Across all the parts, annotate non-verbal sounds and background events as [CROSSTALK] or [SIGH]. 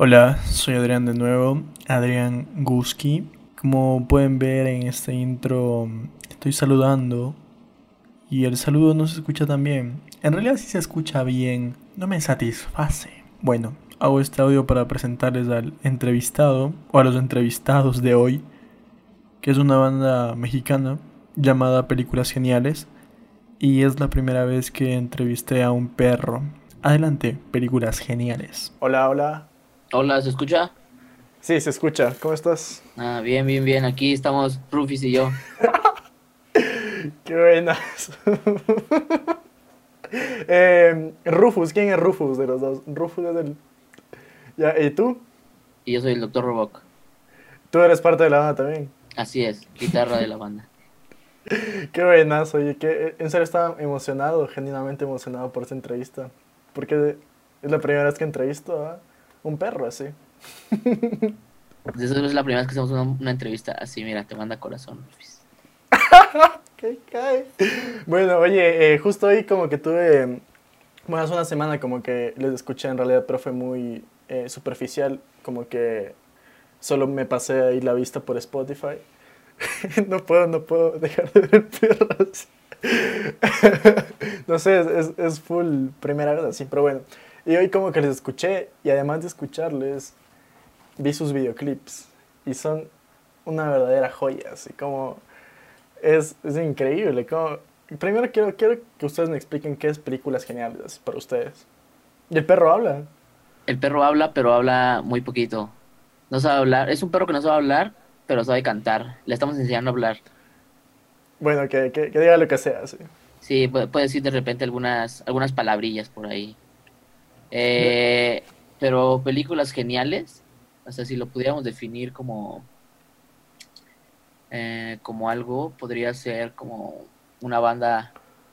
Hola, soy Adrián de nuevo, Adrián Guski. Como pueden ver en este intro, estoy saludando y el saludo no se escucha tan bien. En realidad sí se escucha bien, no me satisface. Bueno, hago este audio para presentarles al entrevistado o a los entrevistados de hoy, que es una banda mexicana llamada Películas Geniales y es la primera vez que entrevisté a un perro. Adelante, Películas Geniales. Hola, hola. Hola, ¿se escucha? Sí, se escucha. ¿Cómo estás? Ah, bien, bien, bien. Aquí estamos Rufis y yo. [LAUGHS] Qué buenas. [LAUGHS] eh, Rufus, ¿quién es Rufus de los dos? Rufus es el... Ya, ¿Y tú? Y yo soy el Dr. Robok. Tú eres parte de la banda también. Así es, guitarra de la banda. [LAUGHS] Qué buenas, oye, que en serio estaba emocionado, genuinamente emocionado por esta entrevista. Porque es la primera vez que entrevisto a un perro así. Esa es la primera vez que hacemos una, una entrevista así, mira, te manda corazón, Rufis. [LAUGHS] ¿Qué cae? Bueno, oye, eh, justo hoy como que tuve, bueno, hace una semana como que les escuché en realidad, pero fue muy eh, superficial, como que solo me pasé ahí la vista por Spotify. [LAUGHS] no puedo, no puedo dejar de ver perros. [LAUGHS] no sé, es, es, es full primera vez así, pero bueno. Y hoy como que les escuché y además de escucharles, vi sus videoclips y son una verdadera joya, así como es, es increíble. Como, primero quiero, quiero que ustedes me expliquen qué es películas geniales para ustedes. ¿Y el perro habla? El perro habla, pero habla muy poquito. No sabe hablar. Es un perro que no sabe hablar, pero sabe cantar. Le estamos enseñando a hablar. Bueno, que, que, que diga lo que sea, sí. Sí, puede, puede decir de repente algunas, algunas palabrillas por ahí. Eh, pero películas geniales, o sea, si lo pudiéramos definir como, eh, como algo, podría ser como una banda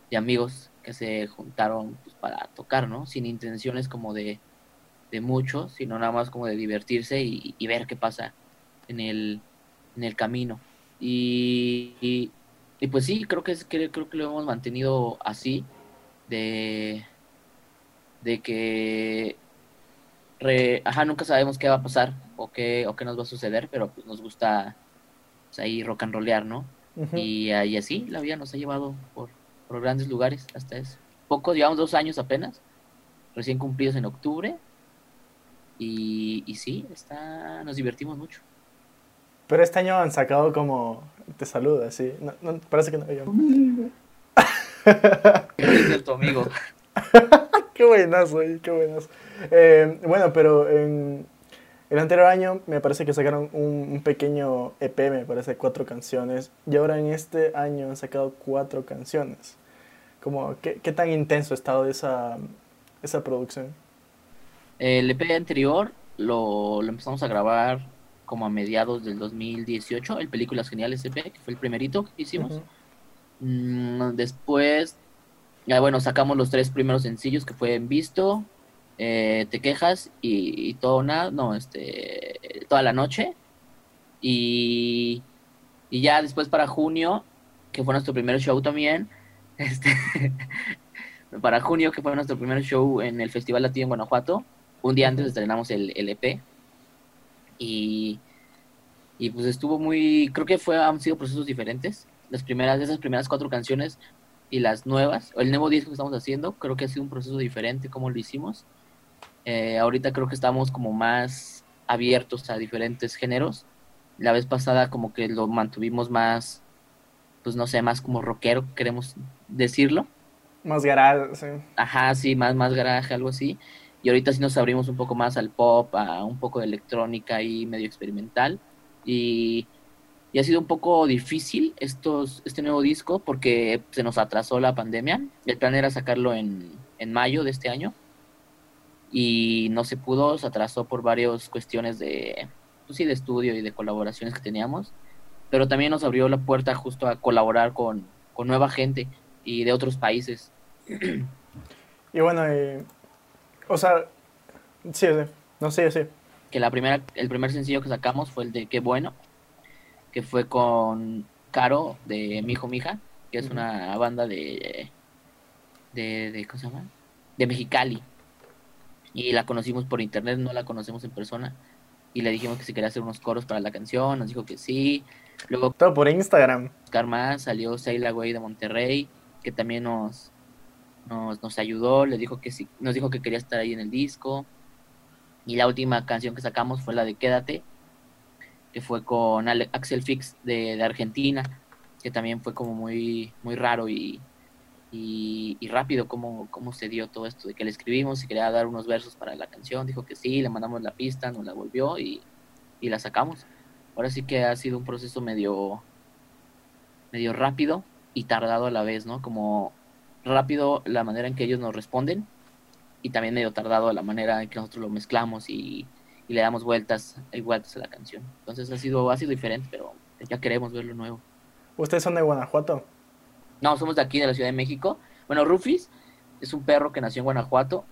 de amigos que se juntaron pues, para tocar, ¿no? Sin intenciones como de, de mucho, sino nada más como de divertirse y, ver qué pasa en el, en el camino. Y, y, y pues sí, creo que, es, creo, creo que lo hemos mantenido así, de de que re, ajá, nunca sabemos qué va a pasar o qué, o qué nos va a suceder, pero pues nos gusta pues, ahí rock and rollear, ¿no? Uh -huh. y, y, así la vida nos ha llevado por, por, grandes lugares hasta eso. Poco, llevamos dos años apenas, recién cumplidos en octubre, y, y sí, está, nos divertimos mucho. Pero este año han sacado como, te saluda, sí, no, no, parece que no yo. [LAUGHS] es tu amigo. [LAUGHS] qué buenazo, qué buenas. Eh, bueno, pero en el anterior año me parece que sacaron un, un, pequeño EP, me parece, cuatro canciones. Y ahora en este año han sacado cuatro canciones. Como, ¿qué, qué tan intenso ha estado esa, esa producción? El EP anterior lo, lo, empezamos a grabar como a mediados del 2018, el Películas Geniales EP, que fue el primerito que hicimos. Uh -huh. mm, después ya bueno, sacamos los tres primeros sencillos que fue En Visto, eh, Te Quejas y, y todo nada, no, este, toda la noche. Y, y, ya después para junio, que fue nuestro primer show también, [LAUGHS] este, para junio, que fue nuestro primer show en el Festival Latino en Guanajuato, un día antes estrenamos el, el EP. Y, y pues estuvo muy, creo que fue, han sido procesos diferentes. Las primeras, esas primeras cuatro canciones y las nuevas, el nuevo disco que estamos haciendo, creo que ha sido un proceso diferente como lo hicimos. Eh, ahorita creo que estamos como más abiertos a diferentes géneros. La vez pasada como que lo mantuvimos más, pues no sé, más como rockero, queremos decirlo. Más garage, sí. Ajá, sí, más, más garaje, algo así. Y ahorita sí nos abrimos un poco más al pop, a un poco de electrónica y medio experimental. Y y ha sido un poco difícil estos, este nuevo disco porque se nos atrasó la pandemia. El plan era sacarlo en, en mayo de este año y no se pudo, se atrasó por varias cuestiones de, pues sí, de estudio y de colaboraciones que teníamos, pero también nos abrió la puerta justo a colaborar con, con nueva gente y de otros países. Y bueno, eh, o sea, sí, sí, no sé, sí. Que la primera, el primer sencillo que sacamos fue el de Qué bueno, que fue con Caro de Mijo Mija, que es una banda de, de, de ¿cómo se llama? De Mexicali. Y la conocimos por internet, no la conocemos en persona. Y le dijimos que si quería hacer unos coros para la canción, nos dijo que sí. Luego, Todo por Instagram. buscar más, salió Seila Güey de Monterrey, que también nos, nos, nos ayudó, le dijo que sí, nos dijo que quería estar ahí en el disco. Y la última canción que sacamos fue la de Quédate, que fue con Axel Fix de, Argentina, que también fue como muy, muy raro y, y, y rápido cómo, cómo se dio todo esto, de que le escribimos y quería dar unos versos para la canción, dijo que sí, le mandamos la pista, nos la volvió y, y la sacamos. Ahora sí que ha sido un proceso medio, medio rápido y tardado a la vez, ¿no? Como rápido la manera en que ellos nos responden y también medio tardado la manera en que nosotros lo mezclamos y, y le damos vueltas y vueltas a la canción. Entonces ha sido, ha sido diferente, pero ya queremos ver lo nuevo. ¿Ustedes son de Guanajuato? No, somos de aquí, de la Ciudad de México. Bueno, Rufis es un perro que nació en Guanajuato,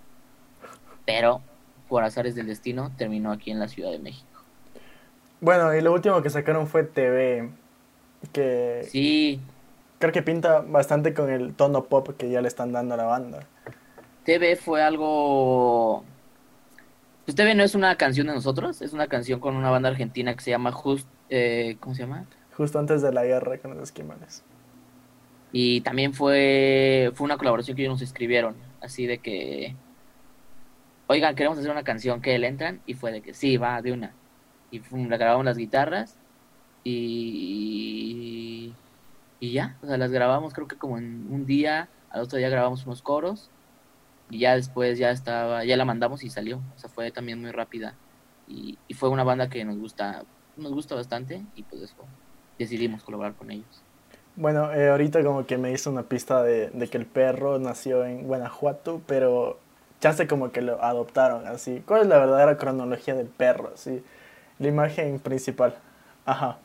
pero por azares del destino terminó aquí en la Ciudad de México. Bueno, y lo último que sacaron fue TV, que Sí, creo que pinta bastante con el tono pop que ya le están dando a la banda. TV fue algo... Pues TV no es una canción de nosotros, es una canción con una banda argentina que se llama Just... eh, ¿Cómo se llama? Justo antes de la guerra con los esquimales. Y también fue, fue una colaboración que ellos nos escribieron, así de que, oigan, queremos hacer una canción que le entran, y fue de que sí, va, de una. Y fue- la grabamos las guitarras y, y ya, o sea, las grabamos creo que como en un día, al otro día grabamos unos coros y ya después ya estaba, ya la mandamos y salió, o sea, fue también muy rápida y, y fue una banda que nos gusta, nos gusta bastante y pues eso, decidimos colaborar con ellos. Bueno, eh, ahorita como que me hizo una pista de, de que el perro nació en Guanajuato, pero chance como que lo adoptaron así. ¿Cuál es la verdadera cronología del perro? Así, la imagen principal. Ajá.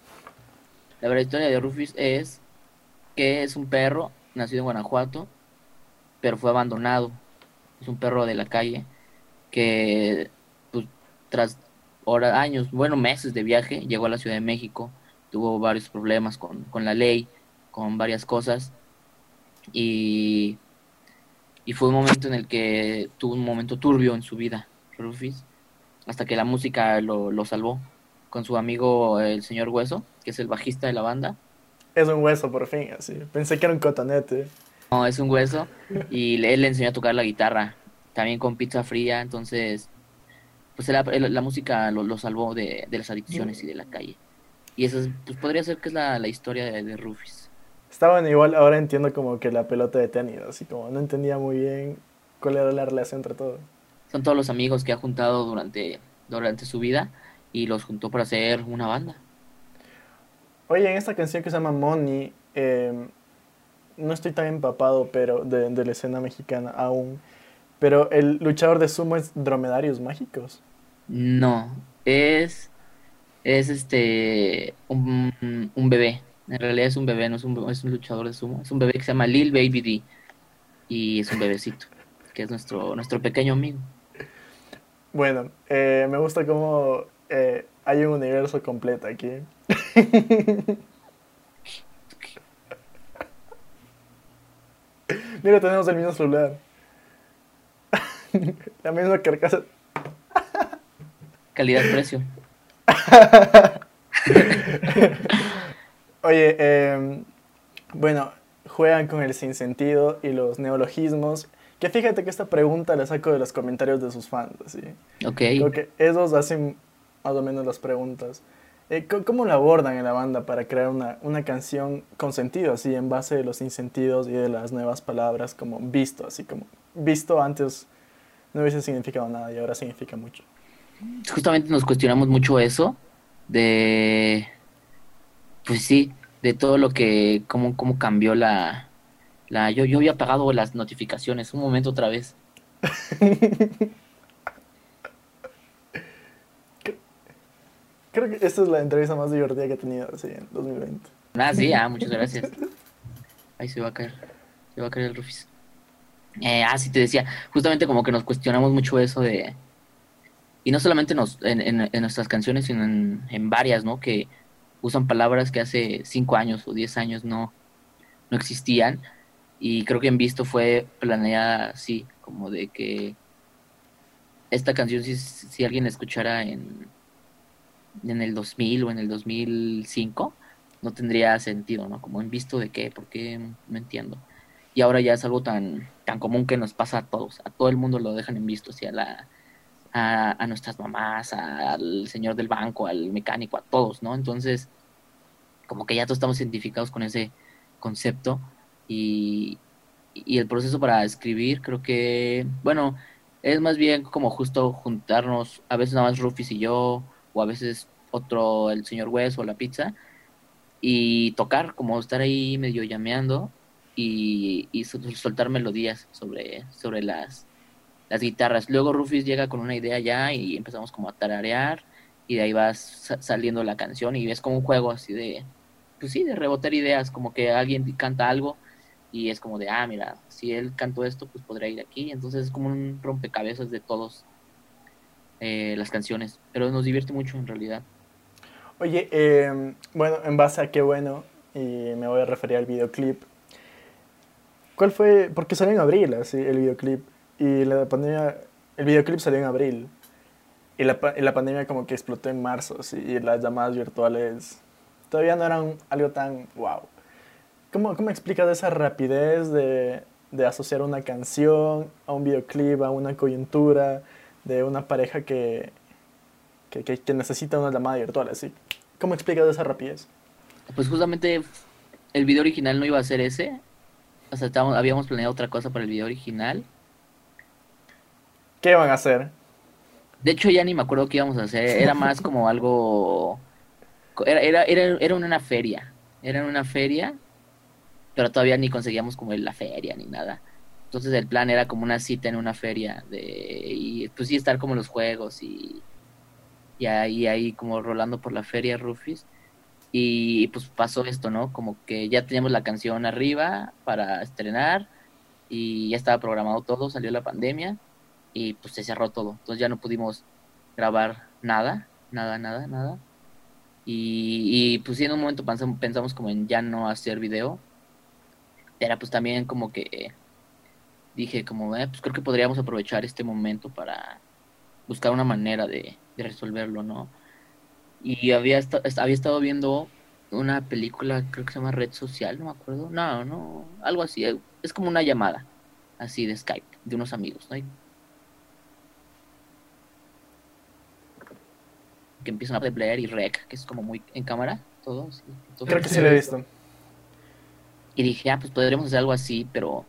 La verdadera historia de Rufus es que es un perro nacido en Guanajuato, pero fue abandonado. Es un perro de la calle que pues, tras horas, años, bueno, meses de viaje, llegó a la Ciudad de México, tuvo varios problemas con, con la ley, con varias cosas, y, y fue un momento en el que tuvo un momento turbio en su vida, Rufus, hasta que la música lo, lo salvó con su amigo el señor Hueso, que es el bajista de la banda. Es un hueso por fin, así. Pensé que era un cotonete. No, es un hueso y él le enseñó a tocar la guitarra, también con pizza fría, entonces pues la, música lo, lo salvó de, de las adicciones y de la calle. Y eso es, pues podría ser que es la, la historia de, de Rufus. Está bueno, igual ahora entiendo como que la pelota de tenis, así como no entendía muy bien cuál era la relación entre todos. Son todos los amigos que ha juntado durante, durante su vida y los juntó para hacer una banda. Oye, en esta canción que se llama Money, eh, no estoy tan empapado pero de, de la escena mexicana aún, pero el luchador de sumo es dromedarios mágicos. No, es, es este, un, un bebé. En realidad es un bebé, no es un, es un luchador de sumo. Es un bebé que se llama Lil Baby D. Y es un bebecito, que es nuestro, nuestro pequeño amigo. Bueno, eh, me gusta cómo eh, hay un universo completo aquí. [LAUGHS] Mira, tenemos el mismo celular. [LAUGHS] La misma carcasa. Calidad-precio. Oye, eh, bueno, juegan con el sinsentido y los neologismos. Que fíjate que esta pregunta la saco de los comentarios de sus fans, ¿sí? Ok. Creo que esos hacen más o menos las preguntas. Eh, ¿cómo- ¿Cómo lo abordan en la banda para crear una, una canción con sentido, así, en base de los insentidos y de las nuevas palabras, como visto, así como visto antes no hubiese significado nada y ahora significa mucho? Justamente nos cuestionamos mucho eso, de, pues sí, de todo lo que, cómo, cómo cambió la, la, yo, yo había apagado las notificaciones, un momento otra vez. [LAUGHS] Creo que esta es la entrevista más divertida que he tenido así, en 2020. Ah, sí, ah, [LAUGHS] muchas gracias. Ahí se va a caer, se va a caer el Rufis. Eh, ah, sí, te decía, justamente como que nos cuestionamos mucho eso de, y no solamente nos, en, en, en nuestras canciones, sino en, en varias, ¿no? Que usan palabras que hace cinco años o diez años no, no existían, y creo que en Visto fue planeada así, como de que esta canción, si, si alguien la escuchara en, en el 2000 o en el 2005, no tendría sentido, ¿no? Como en visto de qué, por qué, no entiendo. Y ahora ya es algo tan, tan común que nos pasa a todos, a todo el mundo lo dejan en visto, a, la, a, a nuestras mamás, al señor del banco, al mecánico, a todos, ¿no? Entonces, como que ya todos estamos identificados con ese concepto y, y el proceso para escribir creo que, bueno, es más bien como justo juntarnos, a veces nada más Rufis y yo, o a veces otro, el señor Wes o la pizza, y tocar, como estar ahí medio llameando y, y soltar melodías sobre, sobre las, las guitarras. Luego Rufis llega con una idea ya y empezamos como a tararear y de ahí vas saliendo la canción y es como un juego así de, pues sí, de rebotar ideas, como que alguien canta algo y es como de, ah, mira, si él cantó esto, pues podría ir aquí. Entonces es como un rompecabezas de todos eh, las canciones, pero nos divierte mucho en realidad. Oye, eh, bueno, en base a qué bueno, y me voy a referir al videoclip. ¿Cuál fue? Porque salió en abril, así, el videoclip. Y la pandemia, el videoclip salió en abril. Y la, y la pandemia como que explotó en marzo, y las llamadas virtuales todavía no eran algo tan wow. ¿Cómo, cómo explicas esa rapidez de, de asociar una canción a un videoclip, a una coyuntura de una pareja que, que, que, necesita una llamada virtual así? ¿Cómo explicas esa rapidez? Pues justamente el video original no iba a ser ese. O sea, estábamos, habíamos planeado otra cosa para el video original. ¿Qué iban a hacer? De hecho, ya ni me acuerdo qué íbamos a hacer. Era más como algo. Era, era, era, era una feria. Era una feria pero todavía ni conseguíamos como la feria ni nada. Entonces el plan era como una cita en una feria de y pues sí estar como los juegos y y ahí ahí como rolando por la feria Rufis y pues pasó esto, ¿no? Como que ya teníamos la canción arriba para estrenar y ya estaba programado todo, salió la pandemia y pues se cerró todo. Entonces ya no pudimos grabar nada, nada, nada, nada. Y, pues sí, en un momento pensamos, pensamos como en ya no hacer video era pues también como que dije como, eh, pues creo que podríamos aprovechar este momento para buscar una manera de, resolverlo, ¿no? Y había, había estado viendo una película, creo que se llama Red Social, no me acuerdo. No, no, algo así. Es como una llamada, así de Skype, de unos amigos, ¿no? Que empiezan a hablar y rec, que es como muy en cámara, todos. Creo que sí lo he visto. Y dije, ah, pues podríamos hacer algo así, pero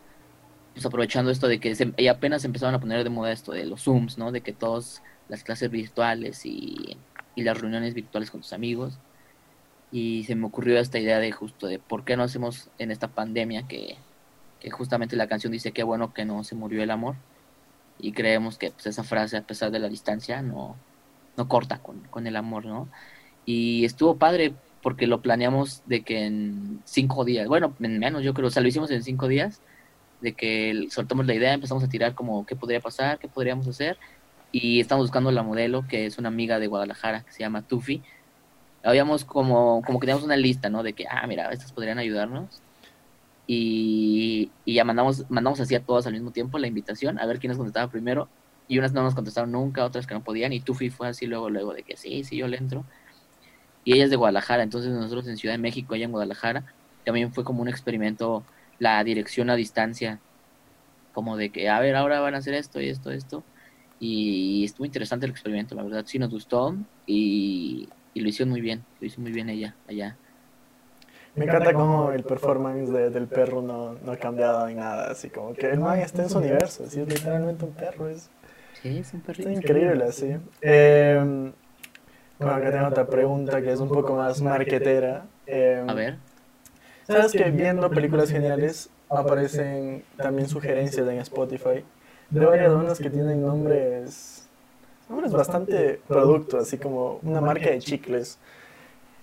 pues aprovechando esto de que se, y apenas empezaron a poner de moda esto de los Zooms, ¿no? De que todas las clases virtuales y, y las reuniones virtuales con tus amigos. Y se me ocurrió esta idea de justo de por qué no hacemos en esta pandemia que, que justamente la canción dice que bueno que no se murió el amor. Y creemos que pues, esa frase, a pesar de la distancia, no, no corta con, con el amor, ¿no? Y estuvo padre porque lo planeamos de que en cinco días, bueno, en menos yo creo, o sea, lo hicimos en cinco días, de que soltamos la idea, empezamos a tirar como qué podría pasar, qué podríamos hacer, y estamos buscando la modelo, que es una amiga de Guadalajara, que se llama Tufi. Habíamos como, como que teníamos una lista, ¿no? De que, ah, mira, estas podrían ayudarnos. Y, y ya mandamos, mandamos así a todas al mismo tiempo la invitación, a ver quién nos contestaba primero. Y unas no nos contestaron nunca, otras que no podían, y Tufi fue así luego, luego de que sí, sí, yo le entro y ella es de Guadalajara, entonces nosotros en Ciudad de México, ella en Guadalajara, también fue como un experimento, la dirección a distancia, como de que, a ver, ahora van a hacer esto y esto, esto, y estuvo interesante el experimento, la verdad, sí nos gustó y, lo hicieron muy bien, lo hizo muy bien ella allá. Me encanta cómo el performance del perro no, no, ha cambiado en nada, así como que el man está en su universo, así es literalmente un perro, es, sí, es un perrito. increíble, así. Eh, bueno, acá tengo otra pregunta que es un poco más marquetera. Eh, a ver. ¿Sabes que viendo películas geniales aparecen también sugerencias en Spotify de varias bandas que tienen nombres, nombres bastante productos, así como una marca de chicles?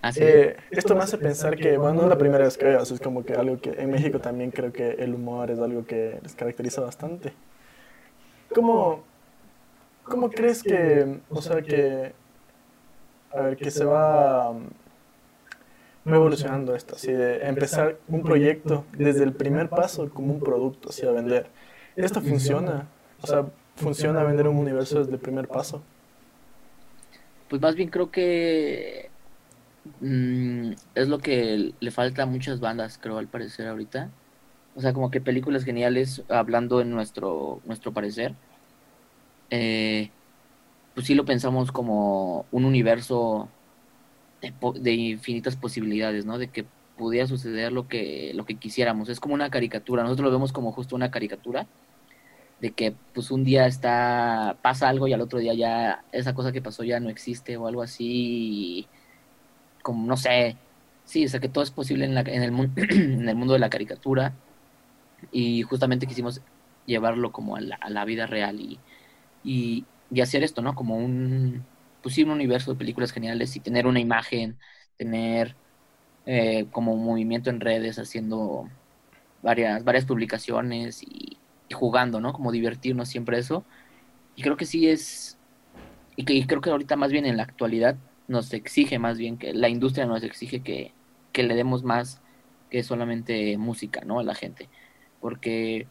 ¿Ah, eh, esto me hace pensar que, bueno, no es la primera vez que veo, es como que algo que en México también creo que el humor es algo que les caracteriza bastante. ¿Cómo, cómo crees que, o sea, que a ver, que se va um, evolucionando esto, así de empezar un proyecto desde el primer paso como un producto, así a vender. Esto funciona, o sea, funciona vender un universo desde el primer paso? Pues más bien creo que mm, es lo que le falta a muchas bandas, creo, al parecer ahorita. O sea, como que películas geniales, hablando en nuestro, nuestro parecer. Eh, pues sí lo pensamos como un universo de, de, infinitas posibilidades, ¿no? De que pudiera suceder lo que, lo que quisiéramos. Es como una caricatura, nosotros lo vemos como justo una caricatura, de que pues un día está, pasa algo y al otro día ya esa cosa que pasó ya no existe o algo así, como no sé, sí, o sea que todo es posible en, la, en, el, [CLEARS THROAT] en el mundo de la caricatura y justamente quisimos llevarlo como a la, a la vida real y, y, y, hacer esto, ¿no? Como un, un universo de películas geniales y tener una imagen, tener eh, como movimiento en redes haciendo varias, varias publicaciones y, y, jugando, ¿no? Como divertirnos siempre eso. Y creo que sí es, y, que, y creo que ahorita más bien en la actualidad nos exige más bien que la industria nos exige que, que le demos más que solamente música, ¿no? A la gente. Porque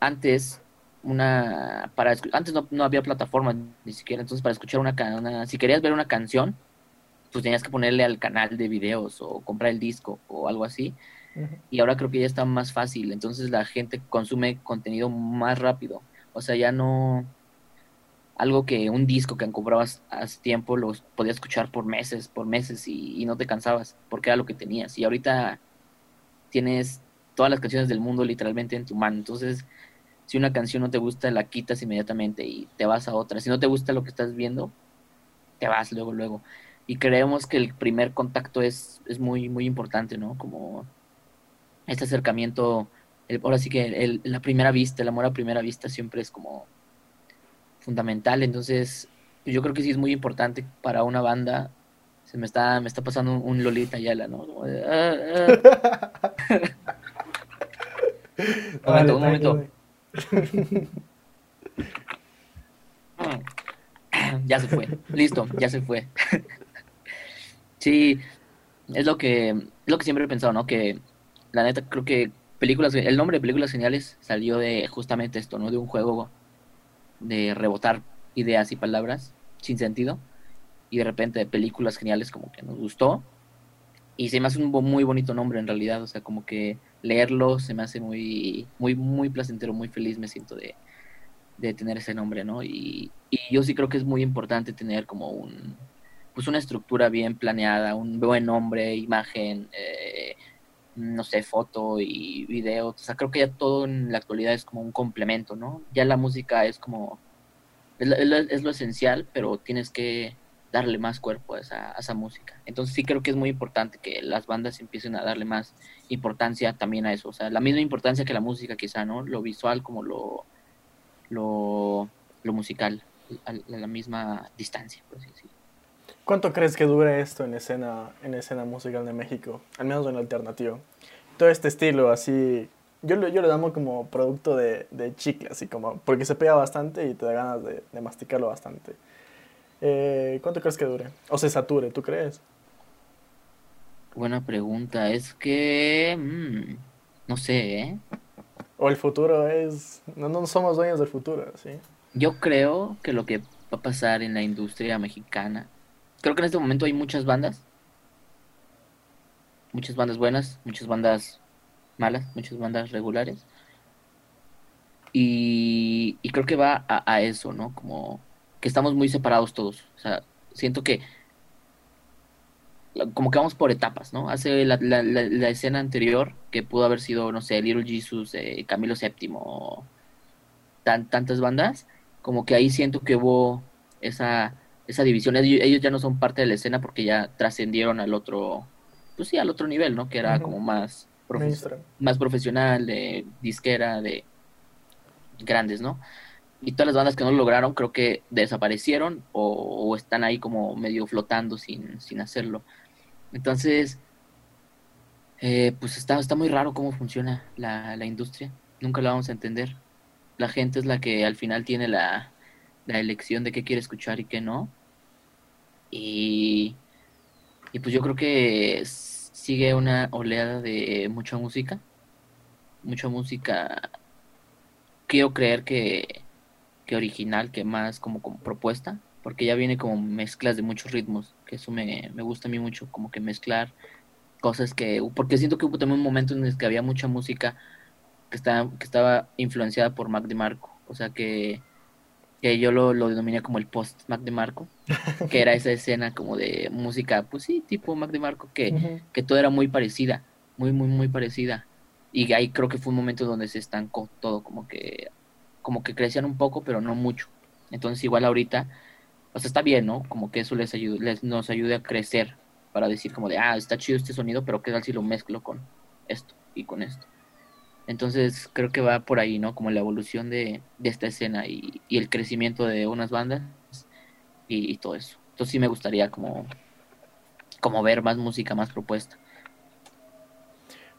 antes una para antes no, no, había plataforma ni siquiera entonces para escuchar una, una si querías ver una canción pues tenías que ponerle al canal de videos o comprar el disco o algo así. Uh -huh. Y ahora creo que ya está más fácil, entonces la gente consume contenido más rápido. O sea, ya no algo que un disco que comprabas hace tiempo los podías escuchar por meses, por meses y, y, no te cansabas porque era lo que tenías. Y ahorita tienes todas las canciones del mundo literalmente en tu mano. Entonces, si una canción no te gusta, la quitas inmediatamente y te vas a otra. Si no te gusta lo que estás viendo, te vas luego, luego y creemos que el primer contacto es, es muy, muy importante, ¿no? Como este acercamiento, el, ahora sí que el, la primera vista, el amor a primera vista siempre es como fundamental, entonces yo creo que sí es muy importante para una banda, se me está, me está pasando un, un Lolita Yala, ¿no? Como de, ah, ah. un [LAUGHS] [LAUGHS] momento, un momento. [LAUGHS] ya se fue, listo, ya se fue. [LAUGHS] Sí, es lo que, es lo que siempre he pensado, ¿no? Que la neta creo que películas, el nombre de películas geniales salió de justamente esto, ¿no? De un juego de rebotar ideas y palabras sin sentido y de repente de películas geniales como que nos gustó y se me hace un muy bonito nombre en realidad, o sea, como que leerlo se me hace muy, muy, muy placentero, muy feliz me siento de, de tener ese nombre, ¿no? Y, y yo sí creo que es muy importante tener como un, pues una estructura bien planeada, un buen nombre, imagen, eh, no sé, foto y video. O sea, creo que ya todo en la actualidad es como un complemento, ¿no? Ya la música es como, es, lo esencial, pero tienes que darle más cuerpo a esa, música. Entonces sí creo que es muy importante que las bandas empiecen a darle más importancia también a eso. O sea, la misma importancia que la música quizá, ¿no? Lo visual como lo, lo, musical, a la misma distancia. ¿Cuánto crees que dure esto en escena, en escena musical de México? Al menos en alternativo. Todo este estilo así, yo, yo lo llamo como producto de, de chicle, así como, porque se pega bastante y te da ganas de masticarlo bastante. Eh, ¿Cuánto crees que dure? ¿O se sature, tú crees? Buena pregunta, es que... Mmm, no sé, ¿eh? O el futuro es... No, no somos dueños del futuro, ¿sí? Yo creo que lo que va a pasar en la industria mexicana creo que en este momento hay muchas bandas. Muchas bandas buenas, muchas bandas malas, muchas bandas regulares. Y, y creo que va a, a, eso, ¿no? Como que estamos muy separados todos. O sea, siento que como que vamos por etapas, ¿no? Hace la, la, la, la escena anterior, que pudo haber sido, no sé, Little Jesus, eh, Camilo VII, tan, tantas bandas, como que ahí siento que hubo esa esa división. Ellos ya no son parte de la escena porque ya trascendieron al otro, pues sí, al otro nivel, ¿no? Que era uh -huh. como más, profe más profesional, de disquera, de grandes, ¿no? Y todas las bandas que no lo lograron creo que desaparecieron o, están ahí como medio flotando sin, sin hacerlo. Entonces, eh, pues está, está muy raro cómo funciona la, la industria. Nunca lo vamos a entender. La gente es la que al final tiene la, la elección de qué quiere escuchar y qué no. Y, y pues yo creo que sigue una oleada de mucha música. Mucha música. Quiero creer que que original, que más como, como propuesta, porque ya viene como mezclas de muchos ritmos, que eso me, me gusta a mí mucho, como que mezclar cosas que, porque siento que hubo también un momento en el que había mucha música que estaba, que estaba influenciada por Mac DeMarco, o sea que, que yo lo, lo denominé como el post Mac DeMarco, [LAUGHS] que era esa escena como de música, pues sí, tipo Mac DeMarco, que, que todo era muy parecida, muy, muy, muy parecida. Y ahí creo que fue un momento donde se estancó todo, como que, como que crecían un poco, pero no mucho. Entonces igual ahorita, o sea, está bien, ¿no? Como que eso les ayude, les, nos ayude a crecer para decir como de, ah, está chido este sonido, pero qué tal si lo mezclo con esto y con esto. Entonces creo que va por ahí, ¿no? Como la evolución de, de esta escena y, y el crecimiento de unas bandas y, todo eso. Entonces sí me gustaría como, como ver más música, más propuesta.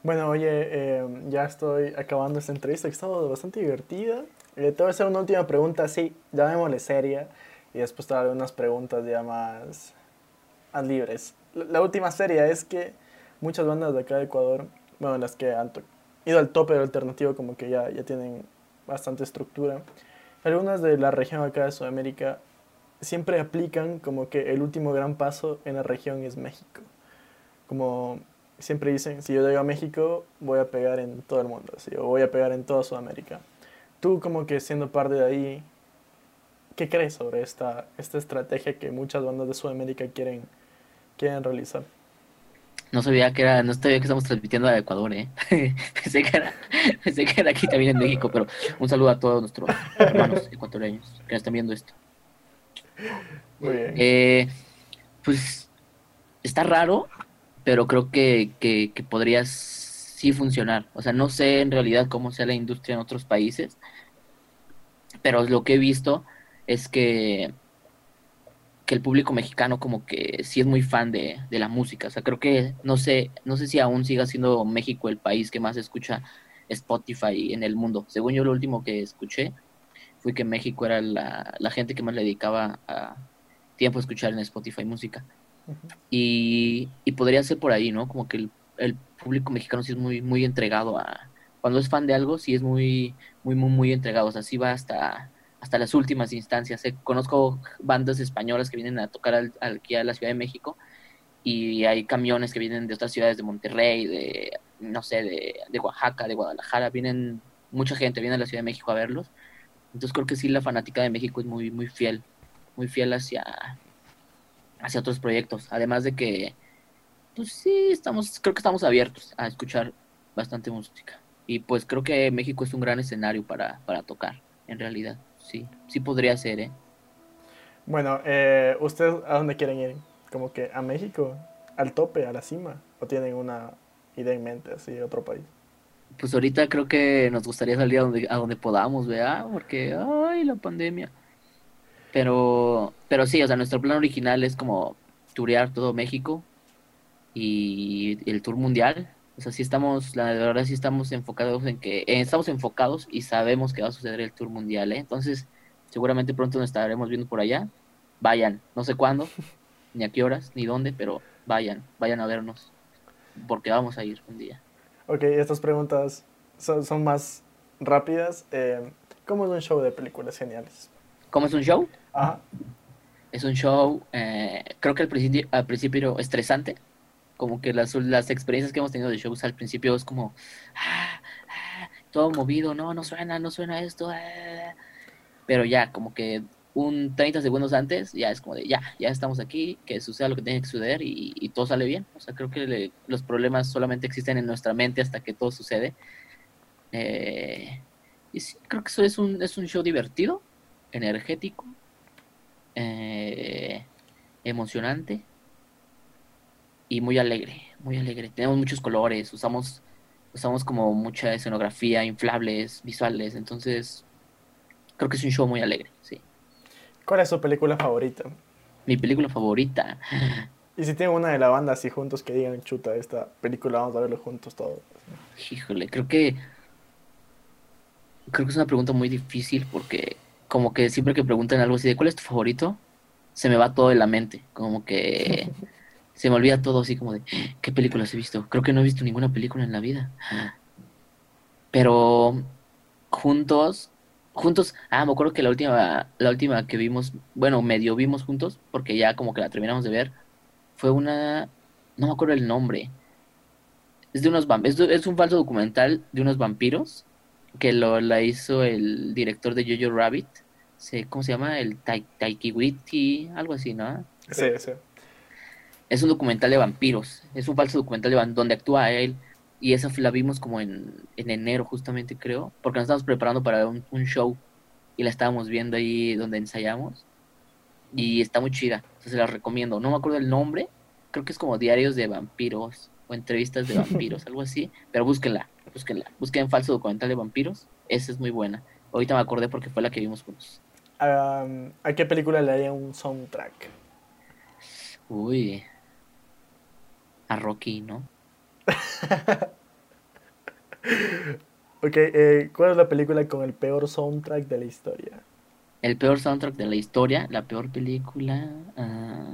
Bueno, oye, eh, ya estoy acabando esta entrevista que estado bastante divertida. Eh, te voy a hacer una última pregunta, sí, llamémosle seria, y después te haré unas preguntas ya más, más libres. La, la última seria es que muchas bandas de acá de Ecuador, bueno, las que han ido al tope del alternativo, como que ya, ya tienen bastante estructura. Algunas de la región acá de Sudamérica siempre aplican como que el último gran paso en la región es México. Como siempre dicen, si yo llego a México, voy a pegar en todo el mundo, ¿sí? o voy a pegar en toda Sudamérica. Tú como que siendo parte de ahí, ¿qué crees sobre esta, esta estrategia que muchas bandas de Sudamérica quieren, quieren realizar? No sabía que era, no sabía que estamos transmitiendo a Ecuador, ¿eh? [LAUGHS] pensé, que era, pensé que era aquí también en México, pero un saludo a todos nuestros hermanos ecuatorianos que están viendo esto. Muy bien. Eh, pues está raro, pero creo que, que, que podría sí funcionar. O sea, no sé en realidad cómo sea la industria en otros países, pero lo que he visto es que, que el público mexicano como que sí es muy fan de, de la música. O sea, creo que no sé, no sé si aún siga siendo México el país que más escucha Spotify en el mundo. Según yo, lo último que escuché fue que México era la, la gente que más le dedicaba a tiempo a escuchar en Spotify música. Y, y podría ser por ahí, ¿no? Como que el, el público mexicano sí es muy, muy entregado a... Cuando es fan de algo, sí es muy, muy, muy, muy entregado. O sea, sí va hasta, hasta las últimas instancias. Eh, Conozco bandas españolas que vienen a tocar al- aquí a la Ciudad de México y hay camiones que vienen de otras ciudades de Monterrey, de, no sé, de, de Oaxaca, de Guadalajara. Vienen, mucha gente viene a la Ciudad de México a verlos. Entonces creo que sí la fanática de México es muy, muy fiel, muy fiel hacia, hacia otros proyectos. Además de que, pues sí, estamos, creo que estamos abiertos a escuchar bastante música. Y pues creo que México es un gran escenario para, para tocar, en realidad. Sí, sí podría ser, ¿eh? Bueno, eh, ¿ustedes a dónde quieren ir? ¿Como que a México? ¿Al tope, a la cima? ¿O tienen una idea en mente, así, otro país? Pues ahorita creo que nos gustaría salir a donde, a donde podamos, ¿verdad? Porque, ay, la pandemia. Pero, pero sí, o sea, nuestro plan original es como turear todo México y el tour mundial. O sea, sí estamos, la verdad sí estamos enfocados en que, eh, estamos enfocados y sabemos que va a suceder el tour mundial, ¿eh? Entonces, seguramente pronto nos estaremos viendo por allá. Vayan, no sé cuándo, [LAUGHS] ni a qué horas, ni dónde, pero vayan, vayan a vernos, porque vamos a ir un día. Ok, estas preguntas son, son más rápidas. Eh, ¿Cómo es un show de películas geniales? ¿Cómo es un show? Ajá. Es un show, eh, creo que al principio, al principio estresante, como que las, las experiencias que hemos tenido de shows al principio es como, ah, ah, todo movido, no, no suena, no suena esto, ah". pero ya, como que un 30 segundos antes, ya es como de, ya, ya estamos aquí, que suceda lo que tiene que suceder y, todo sale bien. O sea, creo que los problemas solamente existen en nuestra mente hasta que todo sucede. Eh, y sí, creo que eso es un, es un show divertido, energético, eh, emocionante y muy alegre, muy alegre. Tenemos muchos colores, usamos, usamos como mucha escenografía, inflables, visuales, entonces creo que es un show muy alegre, sí. ¿Cuál es su película favorita? Mi película favorita, [LAUGHS] Y si tienen una de la banda así juntos que digan, chuta, esta película vamos a verlo juntos todos. híjole, creo que creo que es una pregunta muy difícil porque como que siempre que preguntan algo así de ¿cuál es tu favorito? Se me va todo de la mente, como que [LAUGHS] se me olvida todo así como de ¿qué películas he visto? Creo que no he visto ninguna película en la vida. Pero juntos Juntos, ah, me acuerdo que la última, la última que vimos, bueno, medio vimos juntos, porque ya como que la terminamos de ver, fue una, no me acuerdo el nombre. Es de unos es, de- un falso documental de unos vampiros que lo la hizo el director de Jojo Rabbit. ¿Cómo se llama? El Tai- Taikiwiti, algo así, ¿no? Sí, sí. Es un documental de vampiros. Es un falso documental de van- donde actúa él. Y esa la vimos como en, en enero, justamente creo. Porque nos estábamos preparando para un, un show. Y la estábamos viendo ahí donde ensayamos. Y está muy chida. O sea, se la recomiendo. No me acuerdo el nombre. Creo que es como Diarios de Vampiros. O entrevistas de vampiros, [LAUGHS] algo así. Pero búsquenla, búsquenla. Busquen falso documental de vampiros. Esa es muy buena. Ahorita me acordé porque fue la que vimos juntos. Am, ¿A qué película le haría un soundtrack? Uy. A Rocky, ¿no? [LAUGHS] Ok, eh, ¿cuál es la película con el peor soundtrack de la historia? El peor soundtrack de la historia, la peor película. ah,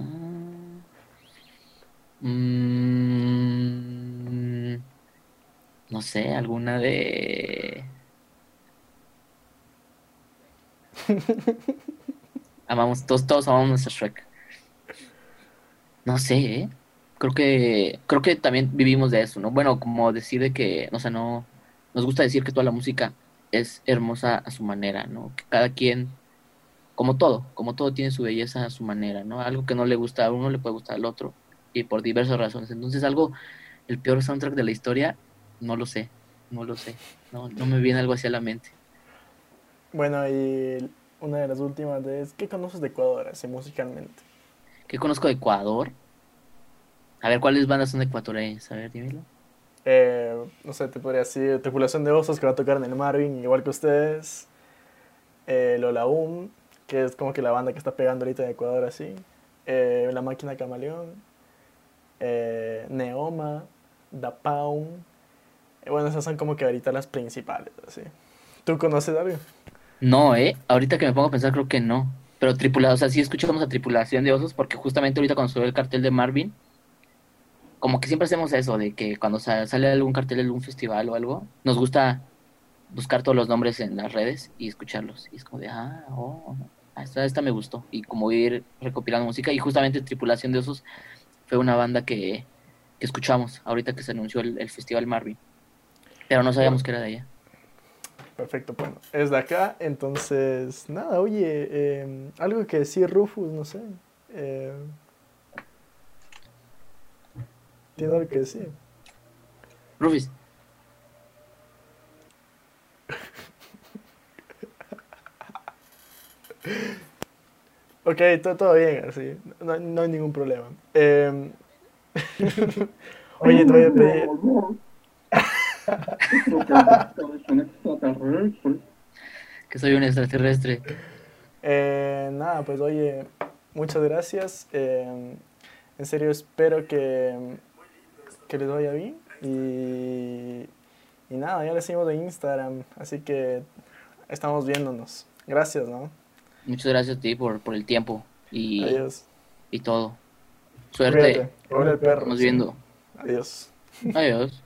mm, no sé, alguna de. [LAUGHS] Amamos, todos, todos amamos a Shrek. No sé, ¿eh? Creo que, creo que también vivimos de eso, ¿no? Bueno, como decir de que, o sea, no, nos gusta decir que toda la música es hermosa a su manera, ¿no? Que cada quien como todo, como todo tiene su belleza a su manera, ¿no? Algo que no le gusta a uno le puede gustar al otro y por diversas razones. Entonces algo, el peor soundtrack de la historia, no lo sé, no lo sé, no, no me viene algo hacia la mente. Bueno, y una de las últimas es, ¿qué conoces de Ecuador así musicalmente? ¿Qué conozco de Ecuador? A ver, ¿cuáles bandas son ecuatorianas? A ver, dímelo. Eh, no sé, te podría decir Tripulación de Osos que va a tocar en el Marvin, igual que ustedes. Eh, Lola Um, que es como que la banda que está pegando ahorita en Ecuador así. Eh, la Máquina Camaleón. Eh, Neoma, Da Pound. Eh, bueno, esas son como que ahorita las principales, así. ¿Tú conoces algo? No, ¿eh? Ahorita que me pongo a pensar, creo que no. Pero tripulado, o sea, sí escuchamos a Tripulación de Osos porque justamente ahorita cuando subió el cartel de Marvin, como que siempre hacemos eso, de que cuando sa- sale algún cartel de algún festival o algo, nos gusta buscar todos los nombres en las redes y escucharlos. Y es como de, ah, oh, ah, esta, esta me gustó. Y como ir recopilando música. Y justamente Tripulación de Osos fue una banda que, que escuchamos ahorita que se anunció el, festival Marvin. Pero no sabíamos que era de allá. Perfecto, bueno, es de acá, entonces, nada, oye, eh, algo que decir Rufus, no sé. Eh, ¿Tiene algo que decir? Rufis, Ok, todo, todo bien, así, no, no hay ningún problema. Eh, [LAUGHS] oye, te voy a pedir, [LAUGHS] que soy un extraterrestre. eh, nada, pues oye, muchas gracias. eh, en serio, espero que, que les vaya bien. Y, y nada, ya les seguimos de Instagram, así que estamos viéndonos. Gracias, ¿no? Muchas gracias a ti por, por el tiempo y, Adiós. y todo. Suerte. Cuídate. El perro. Sí. viendo. Adiós. Adiós.